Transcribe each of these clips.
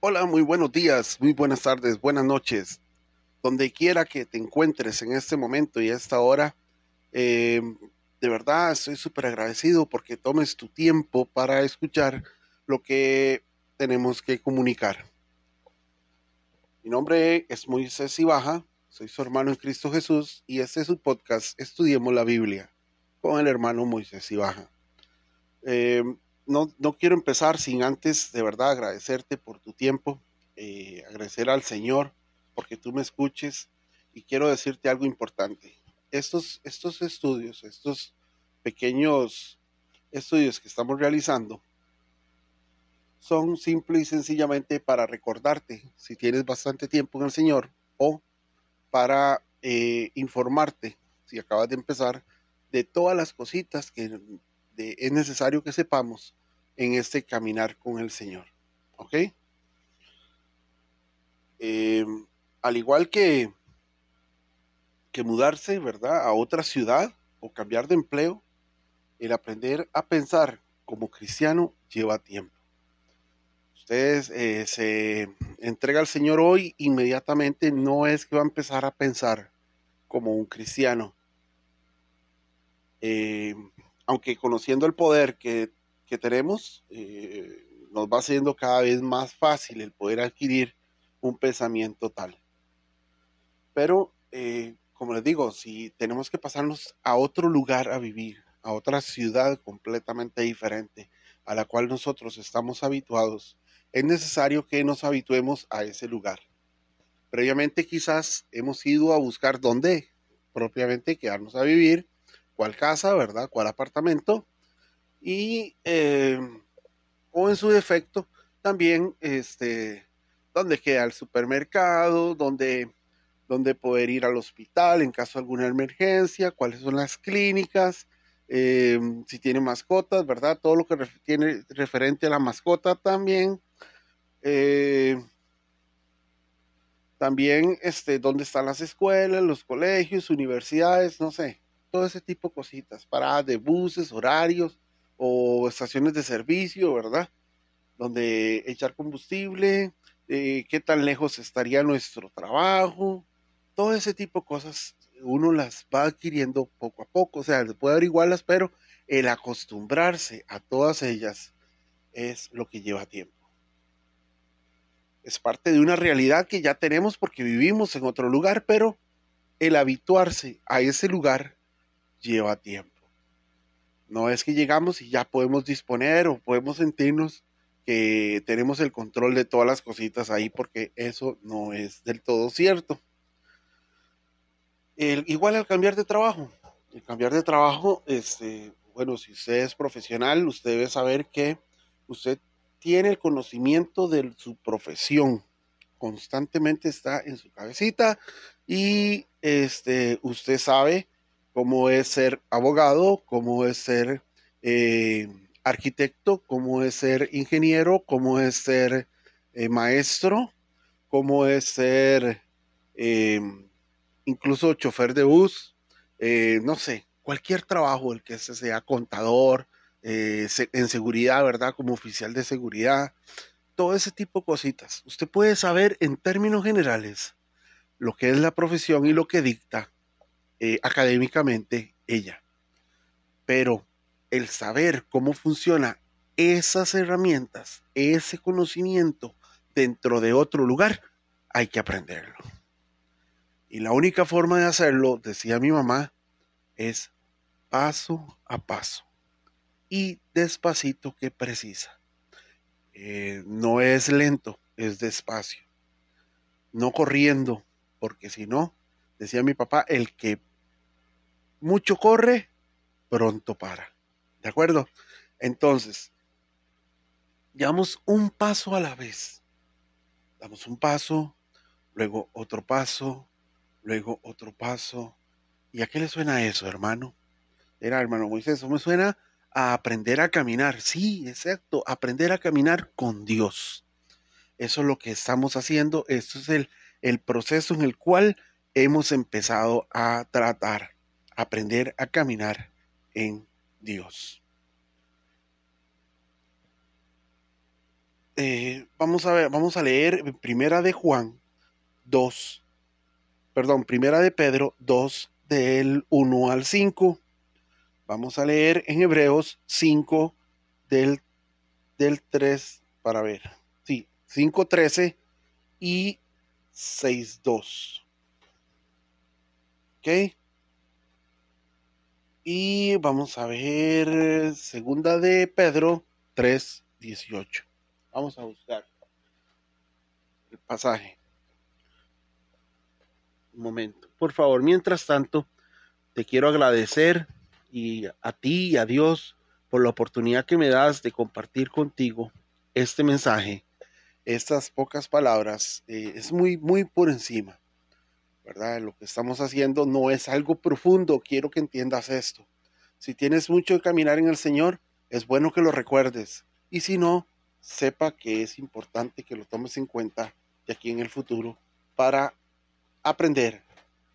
Hola, muy buenos días, muy buenas tardes, buenas noches. Donde quiera que te encuentres en este momento y esta hora, eh, de verdad estoy súper agradecido porque tomes tu tiempo para escuchar lo que tenemos que comunicar. Mi nombre es Moisés Ibaja, soy su hermano en Cristo Jesús y este es su podcast Estudiemos la Biblia con el hermano Moisés Ibaja. Eh, no, quiero empezar sin antes de verdad agradecerte por tu tiempo, eh, agradecer al Señor porque tú me escuches y quiero decirte algo importante. Estos, estos estudios, estos pequeños estudios que estamos realizando, son simple y sencillamente para recordarte, si tienes bastante tiempo en el Señor, o para eh, informarte, si acabas de empezar, de todas las cositas que es necesario que sepamos en este caminar con el Señor. ¿Ok? Em, al igual que, que mudarse, ¿verdad? A otra ciudad o cambiar de empleo, el aprender a pensar como cristiano lleva tiempo. Ustedes eh, se entrega al Señor hoy, inmediatamente no es que va a empezar a pensar como un cristiano. Em, aunque conociendo el poder que, tenemos, eh, nos va siendo cada vez más fácil el poder adquirir un pensamiento tal. Pero, eh, como les digo, si tenemos que pasarnos a otro lugar a vivir, a otra ciudad completamente diferente a la cual nosotros estamos habituados, es necesario que nos habituemos a ese lugar. Previamente quizás hemos ido a buscar dónde propiamente quedarnos a vivir cuál casa, ¿verdad? Cuál apartamento. Y, eh, o en su defecto, también, este, dónde queda el supermercado, dónde, dónde poder ir al hospital en caso de alguna emergencia, cuáles son las clínicas, eh, si tiene mascotas, ¿verdad? Todo lo que tiene referente a la mascota también. Eh, también, este, dónde están las escuelas, los colegios, universidades, no sé todo ese tipo de cositas, paradas de buses, horarios o estaciones de servicio, ¿verdad? Donde echar combustible, eh, qué tan lejos estaría nuestro trabajo, todo ese tipo de cosas uno las va adquiriendo poco a poco, o sea, puede averiguarlas, pero el acostumbrarse a todas ellas es lo que lleva tiempo. Es parte de una realidad que ya tenemos porque vivimos en otro lugar, pero el habituarse a ese lugar lleva tiempo. No es que llegamos y ya podemos disponer o podemos sentirnos que tenemos el control de todas las cositas ahí porque eso no es del todo cierto. Igual al cambiar de trabajo. El cambiar de trabajo, este, bueno, si usted es profesional, usted debe saber que usted tiene el conocimiento de su profesión. Constantemente está en su cabecita y este, usted sabe cómo es ser abogado, cómo es ser eh, arquitecto, cómo es ser ingeniero, cómo es ser eh, maestro, cómo es ser eh, incluso chofer de bus, no sé, cualquier trabajo, el que sea contador, en seguridad, ¿verdad? Como oficial de seguridad, todo ese tipo de cositas. Usted puede saber en términos generales lo que es la profesión y lo que dicta eh, académicamente ella. Pero el saber cómo funciona esas herramientas, ese conocimiento dentro de otro lugar, hay que aprenderlo. Y la única forma de hacerlo, decía mi mamá, es paso a paso y despacito que precisa. Eh, no es lento, es despacio. No corriendo, porque si no, decía mi papá, el que mucho corre, pronto para. ¿De acuerdo? Entonces, llevamos un paso a la vez. Damos un paso, luego otro paso, luego otro paso. ¿Y a qué le suena eso, hermano? Era, hermano Moisés, eso me suena a aprender a caminar. Sí, exacto, aprender a caminar con Dios. Eso es lo que estamos haciendo. Esto es el, el proceso en el cual hemos empezado a tratar aprender a caminar en Dios. eh, vamos a ver, vamos a leer Primera de Juan 2, perdón, Primera de Pedro 2, del 1 al 5. Vamos a leer en Hebreos 5, del, del 3, para ver, sí, 5, 13 y 6, 2. Y vamos a ver segunda de Pedro 3, 18. Vamos a buscar el pasaje. Un momento. Por favor, mientras tanto, te quiero agradecer y a ti y a Dios por la oportunidad que me das de compartir contigo este mensaje, estas pocas palabras. Eh, es muy, muy por encima, ¿verdad? Lo que estamos haciendo no es algo profundo. Quiero que entiendas esto. Si tienes mucho que caminar en el Señor, es bueno que lo recuerdes. Y si no, sepa que es importante que lo tomes en cuenta de aquí en el futuro para aprender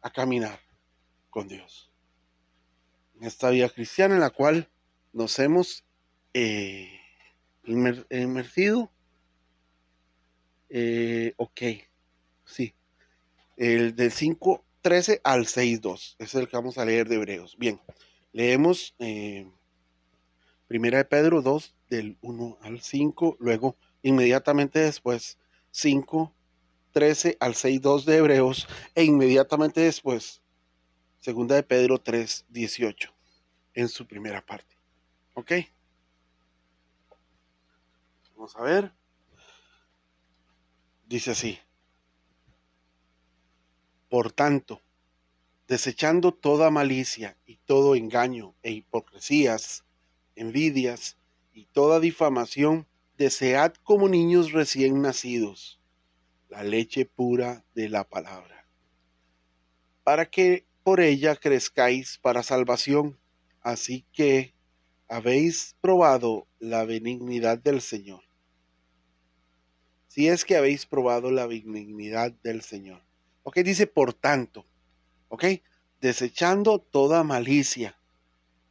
a caminar con Dios. En esta vida cristiana en la cual nos hemos eh, inmersido. Eh, ok, sí. El del 5.13 al 6.2 es el que vamos a leer de Hebreos. Bien, leemos eh, Primera de Pedro 2, del 1 al 5, luego inmediatamente después 5, 13 al 6, 2 de Hebreos, e inmediatamente después Segunda de Pedro 3, 18, en su primera parte. ¿Ok? Vamos a ver. Dice así. Por tanto, desechando toda malicia y todo engaño e hipocresías, envidias y toda difamación, desead como niños recién nacidos la leche pura de la palabra, para que por ella crezcáis para salvación, así que habéis probado la benignidad del Señor. Si es que habéis probado la benignidad del Señor. Ok, dice por tanto, ok, desechando toda malicia.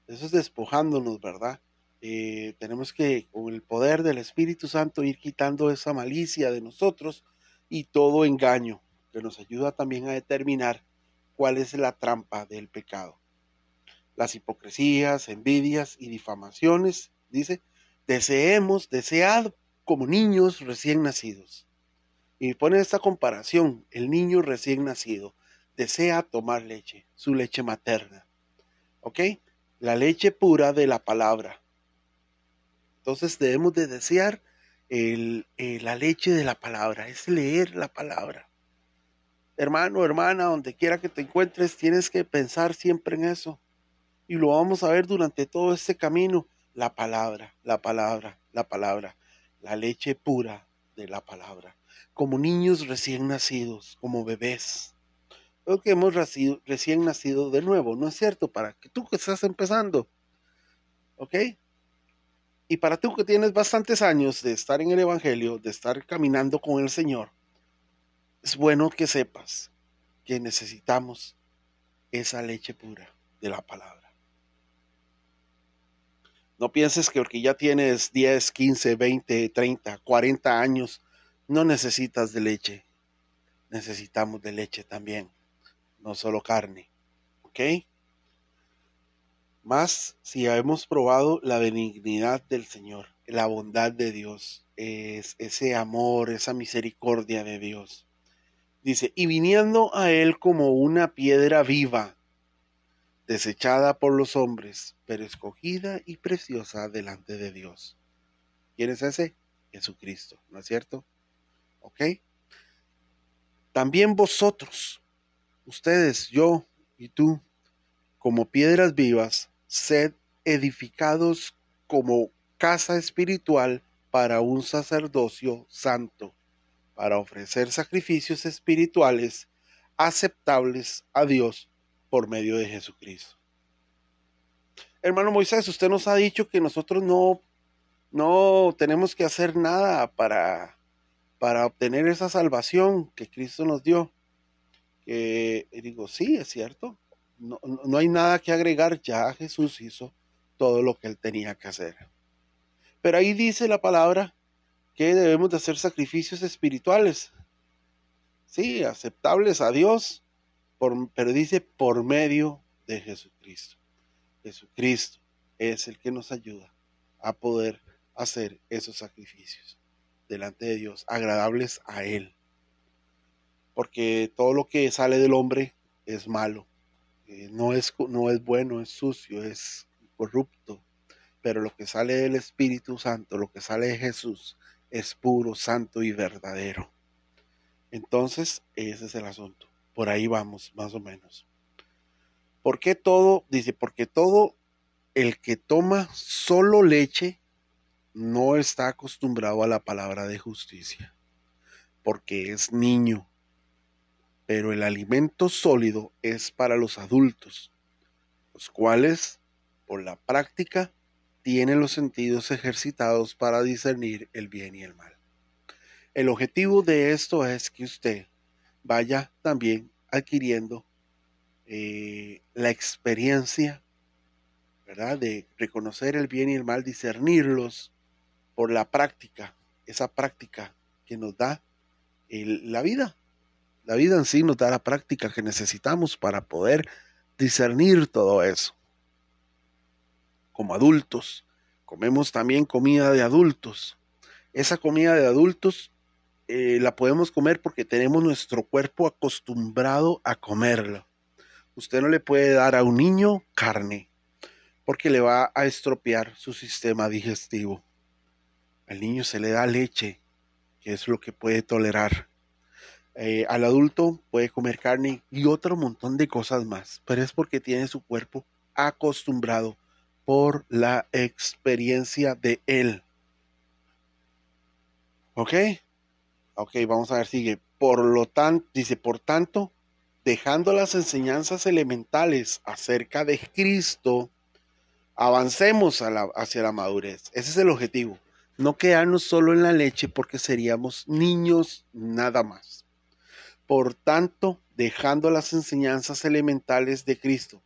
Eso es despojándonos, ¿verdad? Eh, tenemos que, con el poder del Espíritu Santo, ir quitando esa malicia de nosotros y todo engaño, que nos ayuda también a determinar cuál es la trampa del pecado. Las hipocresías, envidias y difamaciones, dice, deseemos, desead como niños recién nacidos. Y pone esta comparación, el niño recién nacido desea tomar leche, su leche materna. ¿Ok? La leche pura de la palabra, entonces debemos de desear eh, la leche de la palabra, es leer la palabra. Hermano, hermana, donde quiera que te encuentres, tienes que pensar siempre en eso. Y lo vamos a ver durante todo este camino. La palabra, la palabra, la palabra, la leche pura de la palabra. Como niños recién nacidos, como bebés. Lo que hemos recién nacido de nuevo, ¿no es cierto? Para que tú que estás empezando, ¿ok? Y para tú que tienes bastantes años de estar en el Evangelio, de estar caminando con el Señor, es bueno que sepas que necesitamos esa leche pura de la palabra. No pienses que porque ya tienes 10, 15, 20, 30, 40 años, no necesitas de leche. Necesitamos de leche también, no solo carne. ¿Ok? Más si hemos probado la benignidad del Señor, la bondad de Dios, es ese amor, esa misericordia de Dios. Dice, y viniendo a Él como una piedra viva, desechada por los hombres, pero escogida y preciosa delante de Dios. ¿Quién es ese? Jesucristo, ¿no es cierto? ¿Ok? También vosotros, ustedes, yo y tú, como piedras vivas, sed edificados como casa espiritual para un sacerdocio santo, para ofrecer sacrificios espirituales aceptables a Dios por medio de Jesucristo. Hermano Moisés, usted nos ha dicho que nosotros no, no tenemos que hacer nada para, para obtener esa salvación que Cristo nos dio. Que digo, sí, es cierto, no, no hay nada que agregar, ya Jesús hizo todo lo que él tenía que hacer. Pero ahí dice la palabra que debemos de hacer sacrificios espirituales, sí, aceptables a Dios, pero dice por medio de Jesucristo. Jesucristo es el que nos ayuda a poder hacer esos sacrificios delante de Dios, agradables a Él. Porque todo lo que sale del hombre es malo, eh, no, es, no es bueno, es sucio, es corrupto. Pero lo que sale del Espíritu Santo, lo que sale de Jesús, es puro, santo y verdadero. Entonces, ese es el asunto. Por ahí vamos, más o menos. ¿Por qué todo? Dice, porque todo el que toma solo leche no está acostumbrado a la palabra de justicia, porque es niño. Pero el alimento sólido es para los adultos, los cuales, por la práctica, tienen los sentidos ejercitados para discernir el bien y el mal. El objetivo de esto es que usted vaya también adquiriendo eh, la experiencia, ¿verdad? De reconocer el bien y el mal, discernirlos por la práctica, esa práctica que nos da la vida. La vida en sí nos da la práctica que necesitamos para poder discernir todo eso. Como adultos, comemos también comida de adultos. Esa comida de adultos eh, la podemos comer porque tenemos nuestro cuerpo acostumbrado a comerla. Usted no le puede dar a un niño carne porque le va a estropear su sistema digestivo. Al niño se le da leche, que es lo que puede tolerar. Eh, al adulto puede comer carne y otro montón de cosas más, pero es porque tiene su cuerpo acostumbrado por la experiencia de él. ¿Ok? Ok, vamos a ver, sigue. Por lo tanto, dice, por tanto, dejando las enseñanzas elementales acerca de Cristo, avancemos hacia la madurez. Ese es el objetivo no quedarnos solo en la leche porque seríamos niños nada más. Por tanto, dejando las enseñanzas elementales de Cristo.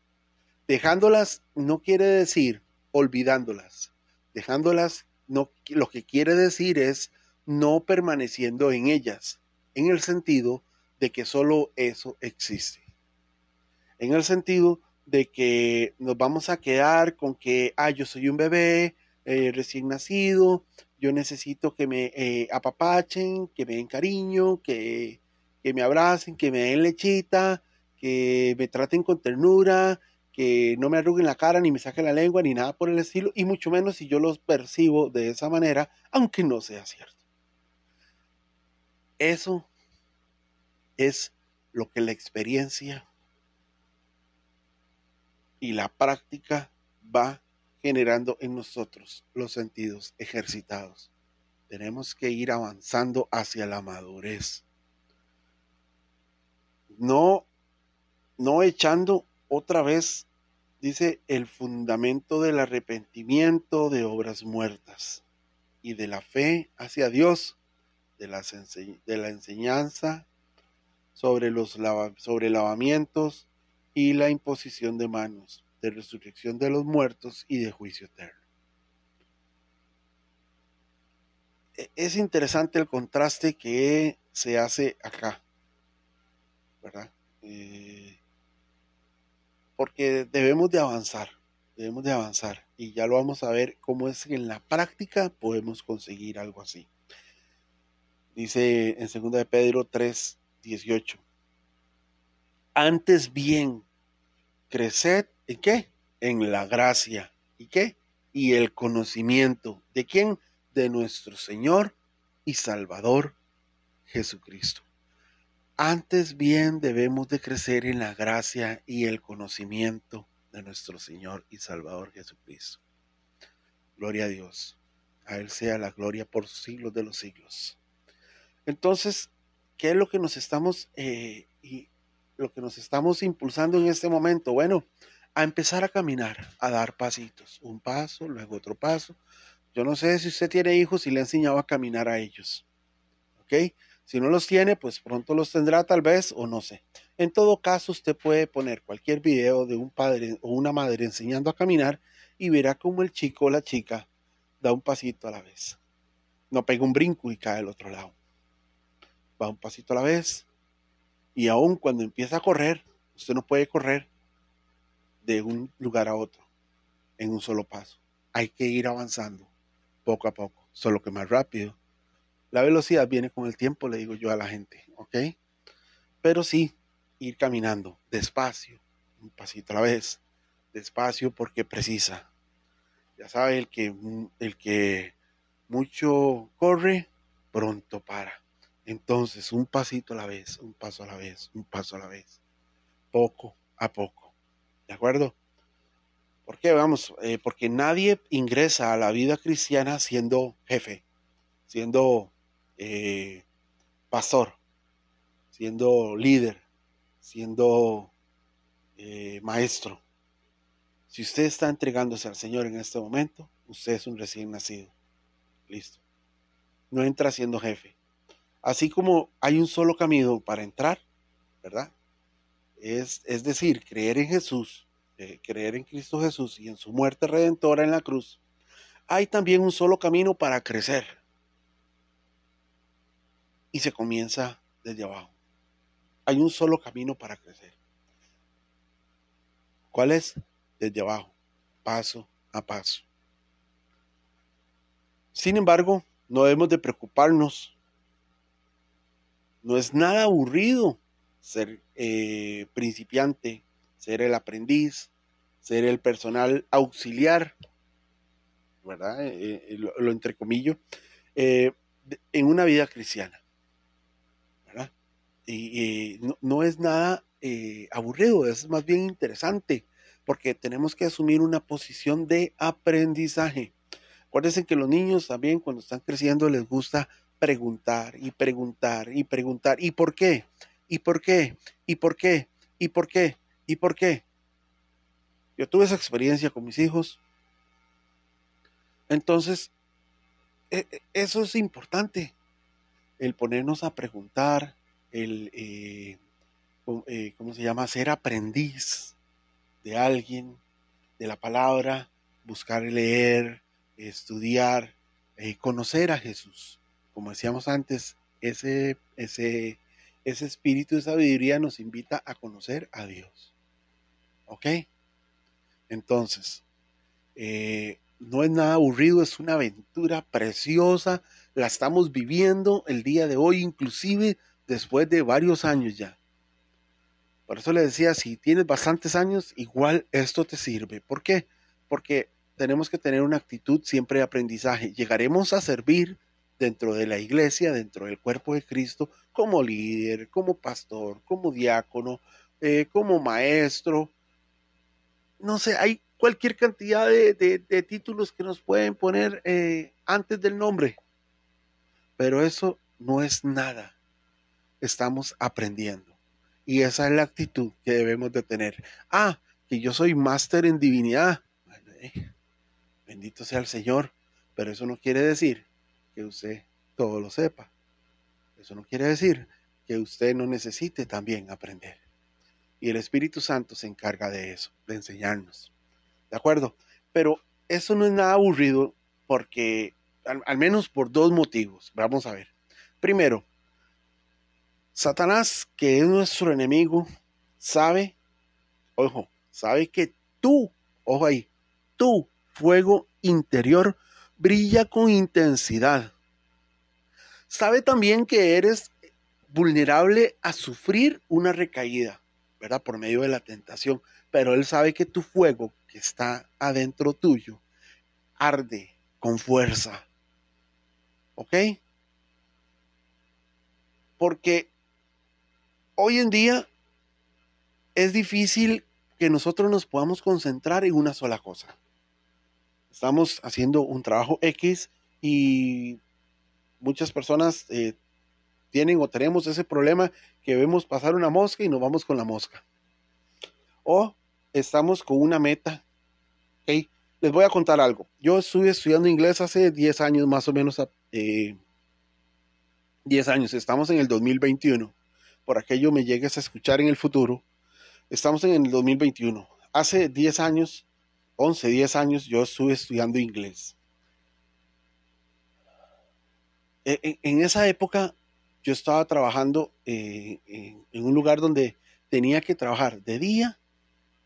Dejándolas no quiere decir olvidándolas. Dejándolas no, lo que quiere decir es no permaneciendo en ellas, en el sentido de que solo eso existe. En el sentido de que nos vamos a quedar con que, ah, yo soy un bebé, eh, recién nacido, yo necesito que me eh, apapachen, que me den cariño, que, que me abracen, que me den lechita, que me traten con ternura, que no me arruguen la cara, ni me saquen la lengua, ni nada por el estilo, y mucho menos si yo los percibo de esa manera, aunque no sea cierto. Eso es lo que la experiencia y la práctica va generando en nosotros los sentidos ejercitados. Tenemos que ir avanzando hacia la madurez. No, no echando otra vez, dice, el fundamento del arrepentimiento de obras muertas y de la fe hacia Dios, de, de la enseñanza sobre los sobre lavamientos y la imposición de manos de resurrección de los muertos y de juicio eterno. E, es interesante el contraste que se hace acá, ¿verdad? Eh, porque debemos de avanzar, debemos de avanzar y ya lo vamos a ver cómo es que en la práctica podemos conseguir algo así. Dice en 2 de Pedro 3, 18. Antes bien, creced ¿En qué? En la gracia. ¿Y qué? Y el conocimiento. ¿De quién? De nuestro Señor y Salvador Jesucristo. Antes bien debemos de crecer en la gracia y el conocimiento de nuestro Señor y Salvador Jesucristo. Gloria a Dios. A Él sea la gloria por siglos de los siglos. Entonces, ¿qué es lo que nos estamos eh, y lo que nos estamos impulsando en este momento? Bueno, a empezar a caminar, a dar pasitos, un paso, luego otro paso. Yo no sé si usted tiene hijos y le ha enseñado a caminar a ellos. ¿Ok? Si no los tiene, pues pronto los tendrá tal vez o no sé. En todo caso, usted puede poner cualquier video de un padre o una madre enseñando a caminar y verá cómo el chico o la chica da un pasito a la vez. no pega un brinco y cae al otro lado. Va un pasito a la vez. Y aún cuando empieza a correr, usted no puede correr de un lugar a otro en un solo paso. Hay que ir avanzando poco a poco, solo que más rápido. La velocidad viene con el tiempo, le digo yo a la gente, ¿ok? Pero sí, ir caminando despacio, un pasito a la vez, despacio porque precisa. Ya sabe, el que, el que mucho corre, pronto para. Entonces, un pasito a la vez, un paso a la vez, un paso a la vez, poco a poco. ¿De acuerdo? ¿Por qué? Vamos, eh, porque nadie ingresa a la vida cristiana siendo jefe, siendo eh, pastor, siendo líder, siendo eh, maestro. Si usted está entregándose al Señor en este momento, usted es un recién nacido. Listo. No entra siendo jefe. Así como hay un solo camino para entrar, ¿verdad? Es, es decir, creer en Jesús creer en Cristo Jesús y en su muerte redentora en la cruz, hay también un solo camino para crecer. Y se comienza desde abajo. Hay un solo camino para crecer. ¿Cuál es? Desde abajo, paso a paso. Sin embargo, no debemos de preocuparnos. No es nada aburrido ser eh, principiante ser el aprendiz, ser el personal auxiliar, ¿verdad? Eh, eh, lo, entrecomillo, eh, en una vida cristiana, ¿verdad? Y, no, es nada aburrido, es más bien interesante, porque tenemos que asumir una posición de aprendizaje. Acuérdense que los niños también cuando están creciendo les gusta preguntar y preguntar y preguntar. ¿Y por qué? ¿Y por qué? ¿Y por qué? ¿Y por qué? ¿Y por qué? Yo tuve esa experiencia con mis hijos. Entonces, e, e, eso es importante, el ponernos a preguntar, el, eh, eh, ¿cómo se llama? Ser aprendiz de alguien, de la palabra, buscar leer, estudiar, eh, conocer a Jesús. Como decíamos antes, ese, ese, ese espíritu de sabiduría nos invita a conocer a Dios. ¿Ok? Entonces, eh, no es nada aburrido, es una aventura preciosa, la estamos viviendo el día de hoy, inclusive después de varios años ya. Por eso le decía, si tienes bastantes años, igual esto te sirve. ¿Por qué? Porque tenemos que tener una actitud siempre de aprendizaje. Llegaremos a servir dentro de la iglesia, dentro del cuerpo de Cristo, como líder, como pastor, como diácono, eh, como maestro, no sé, hay cualquier cantidad de, títulos que nos pueden poner eh, antes del nombre, pero eso no es nada. Estamos aprendiendo. Y esa es la actitud que debemos de tener. Ah, que yo soy máster en divinidad. Eh, bendito sea el Señor. Pero eso no quiere decir que usted todo lo sepa. Eso no quiere decir que usted no necesite también aprender. Y el Espíritu Santo se encarga de eso, de enseñarnos. ¿De acuerdo? Pero eso no es nada aburrido porque, al, menos por dos motivos. Vamos a ver. Primero, Satanás, que es nuestro enemigo, sabe, ojo, sabe que tú, ojo ahí, tu fuego interior brilla con intensidad. Sabe también que eres vulnerable a sufrir una recaída. Por medio de la tentación. Pero Él sabe que tu fuego que está adentro tuyo arde con fuerza. ¿Ok? Porque hoy en día es difícil que nosotros nos podamos concentrar en una sola cosa. Estamos haciendo un trabajo X y muchas personas eh, tienen o tenemos ese problema que vemos pasar una mosca y nos vamos con la mosca. O estamos con una meta. ¿okay? Les voy a contar algo. Yo estuve estudiando inglés hace 10 años, más o menos. Eh, 10 años. Estamos en el 2021. Por aquello me llegues a escuchar en el futuro. Estamos en el 2021. Hace 10 años, 11, 10 años, yo estuve estudiando inglés. e, en, esa época yo estaba trabajando en, un lugar donde tenía que trabajar de día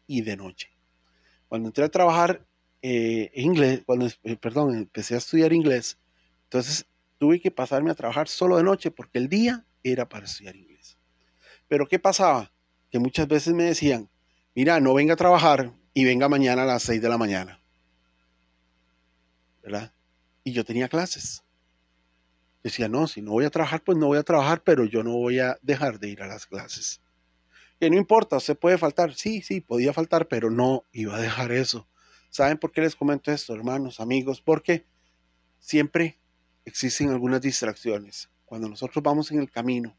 y de noche. Cuando entré a trabajar eh, inglés, cuando, eh, perdón, empecé a estudiar inglés, entonces tuve que pasarme a trabajar solo de noche porque el día era para estudiar inglés. Pero ¿qué pasaba? Que muchas veces me decían, mira, no venga a trabajar y venga mañana a las 6 de la mañana. ¿Verdad? Y yo tenía clases. Decía, no, si no voy a trabajar, pues no voy a trabajar, pero yo no voy a dejar de ir a las clases. Que no importa, se puede faltar. Sí, sí, podía faltar, pero no iba a dejar eso. ¿Saben por qué les comento esto, hermanos, amigos? Porque siempre existen algunas distracciones. Cuando nosotros vamos en el camino,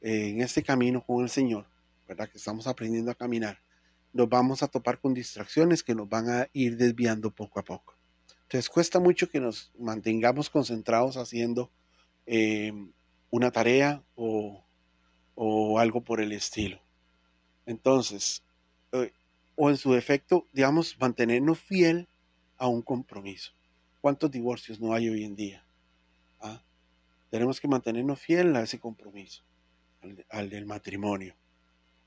eh, en este camino con el Señor, ¿verdad? Que estamos aprendiendo a caminar, nos vamos a topar con distracciones que nos van a ir desviando poco a poco. Entonces cuesta mucho que nos mantengamos concentrados haciendo eh, una tarea o, o, algo por el estilo. Entonces, eh, o en su defecto, digamos, mantenernos fiel a un compromiso. ¿Cuántos divorcios no hay hoy en día? ¿Ah? Tenemos que mantenernos fiel a ese compromiso, al, del matrimonio.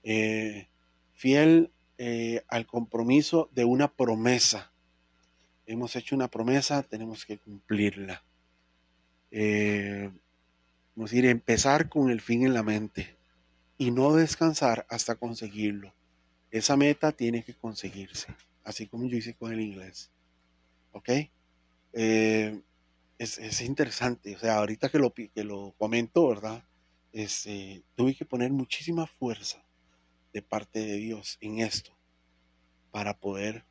Eh, fiel eh, al compromiso de una promesa. Hemos hecho una promesa, tenemos que cumplirla. Eh, vamos a decir, empezar con el fin en la mente y no descansar hasta conseguirlo. Esa meta tiene que conseguirse, así como yo hice con el inglés. ¿Ok? Eh, es, interesante, o sea, ahorita que lo, que lo comento, ¿verdad? Este, tuve que poner muchísima fuerza de parte de Dios en esto para poder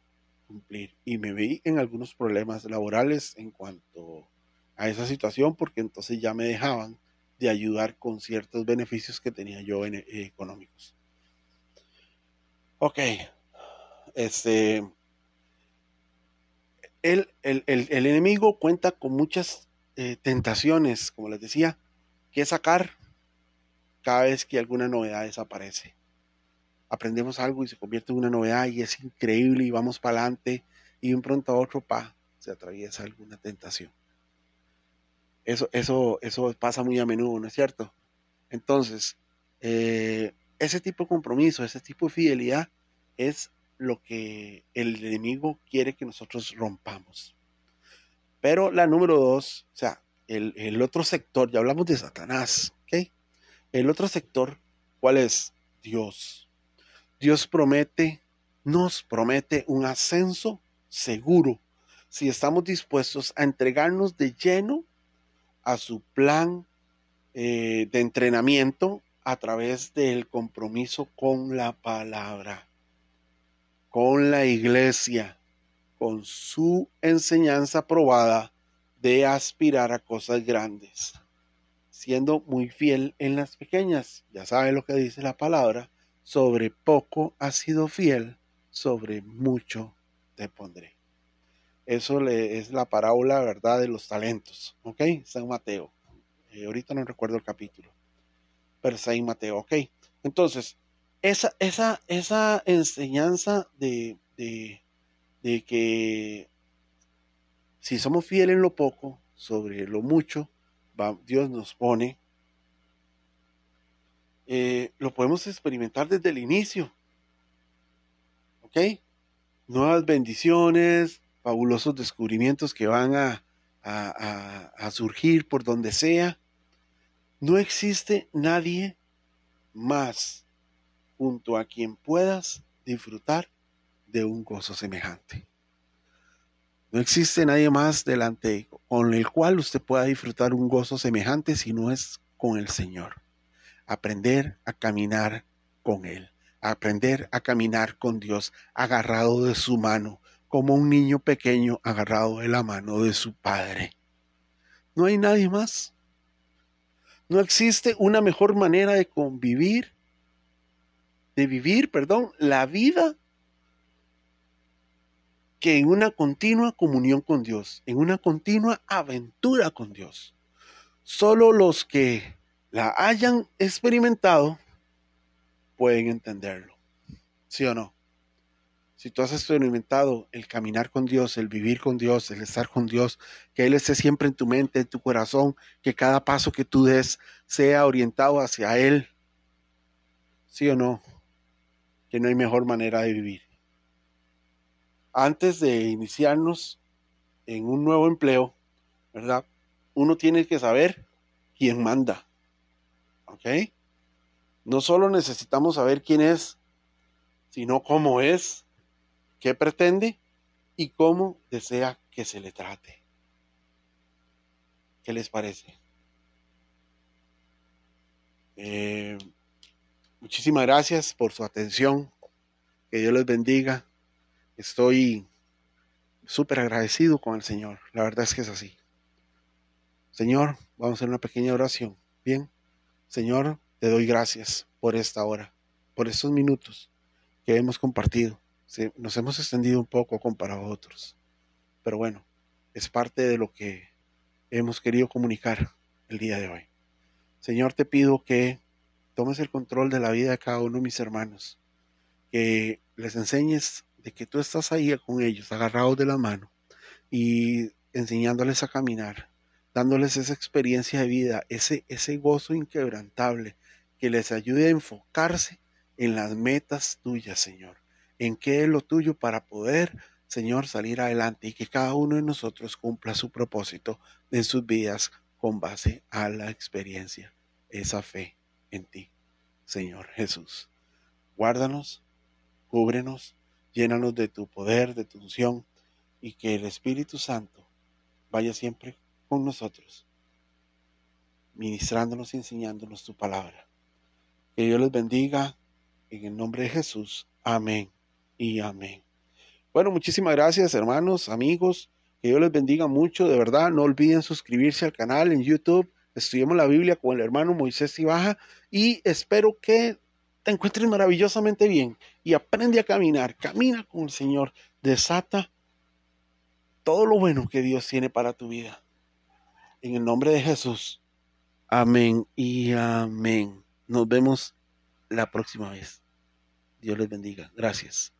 cumplir. Y me vi en algunos problemas laborales en cuanto a esa situación, porque entonces ya me dejaban de ayudar con ciertos beneficios que tenía yo en, eh, económicos. Ok. Este. El, el, enemigo cuenta con muchas eh, tentaciones, como les decía, que sacar cada vez que alguna novedad desaparece. Aprendemos algo y se convierte en una novedad y es increíble y vamos para adelante y un pronto a otro, pa, se atraviesa alguna tentación. Eso, eso, eso pasa muy a menudo, ¿no es cierto? Entonces, eh, ese tipo de compromiso, ese tipo de fidelidad es lo que el enemigo quiere que nosotros rompamos. Pero la número dos, o sea, el, otro sector, ya hablamos de Satanás, ¿ok? El otro sector, ¿cuál es? Dios. Dios promete, nos promete un ascenso seguro si estamos dispuestos a entregarnos de lleno a su plan eh, de entrenamiento a través del compromiso con la palabra, con la iglesia, con su enseñanza probada de aspirar a cosas grandes, siendo muy fiel en las pequeñas. Ya sabe lo que dice la palabra, sobre poco has sido fiel, sobre mucho te pondré. Eso le, es la parábola, ¿verdad?, de los talentos, ¿ok? San Mateo. Eh, ahorita no recuerdo el capítulo pero Mateo. Ok, entonces, esa, esa, esa enseñanza de, de, que si somos fieles en lo poco, sobre lo mucho, Dios nos pone, eh, lo podemos experimentar desde el inicio. ¿Ok? Nuevas bendiciones, fabulosos descubrimientos que van a, a surgir por donde sea. No existe nadie más junto a quien puedas disfrutar de un gozo semejante. No existe nadie más delante con el cual usted pueda disfrutar un gozo semejante si no es con el Señor. Aprender a caminar con Él, aprender a caminar con Dios agarrado de su mano, como un niño pequeño agarrado de la mano de su Padre. No hay nadie más. No existe una mejor manera de convivir, de vivir, perdón, la vida que en una continua comunión con Dios, en una continua aventura con Dios. Solo los que la hayan experimentado pueden entenderlo. ¿Sí o no? si tú has experimentado el caminar con Dios, el vivir con Dios, el estar con Dios, que Él esté siempre en tu mente, en tu corazón, que cada paso que tú des sea orientado hacia Él, ¿sí o no? Que no hay mejor manera de vivir. Antes de iniciarnos en un nuevo empleo, ¿verdad? Uno tiene que saber quién manda, ¿ok? No solo necesitamos saber quién es, sino cómo es qué pretende y cómo desea que se le trate. ¿Qué les parece? Eh, muchísimas gracias por su atención. Que Dios les bendiga. Estoy súper agradecido con el Señor. La verdad es que es así. Señor, vamos a hacer una pequeña oración. Bien. Señor, te doy gracias por esta hora, por estos minutos que hemos compartido nos hemos extendido un poco comparado a otros. Pero bueno, es parte de lo que hemos querido comunicar el día de hoy. Señor, te pido que tomes el control de la vida de cada uno de mis hermanos, que les enseñes de que tú estás ahí con ellos, agarrados de la mano y enseñándoles a caminar, dándoles esa experiencia de vida, ese, ese gozo inquebrantable que les ayude a enfocarse en las metas tuyas, Señor en qué es lo tuyo para poder, Señor, salir adelante y que cada uno de nosotros cumpla su propósito en sus vidas con base a la experiencia, esa fe en ti, Señor Jesús. Guárdanos, cúbrenos, llénanos de tu poder, de tu unción y que el Espíritu Santo vaya siempre con nosotros, ministrándonos y enseñándonos tu palabra. Que Dios les bendiga en el nombre de Jesús. Amén y amén. Bueno, muchísimas gracias hermanos, amigos. Que Dios les bendiga mucho, de verdad. No olviden suscribirse al canal en YouTube. Estudiemos la Biblia con el hermano Moisés Ibaja y espero que te encuentres maravillosamente bien y aprende a caminar. Camina con el Señor. Desata todo lo bueno que Dios tiene para tu vida. En el nombre de Jesús. Amén y amén. Nos vemos la próxima vez. Dios les bendiga. Gracias.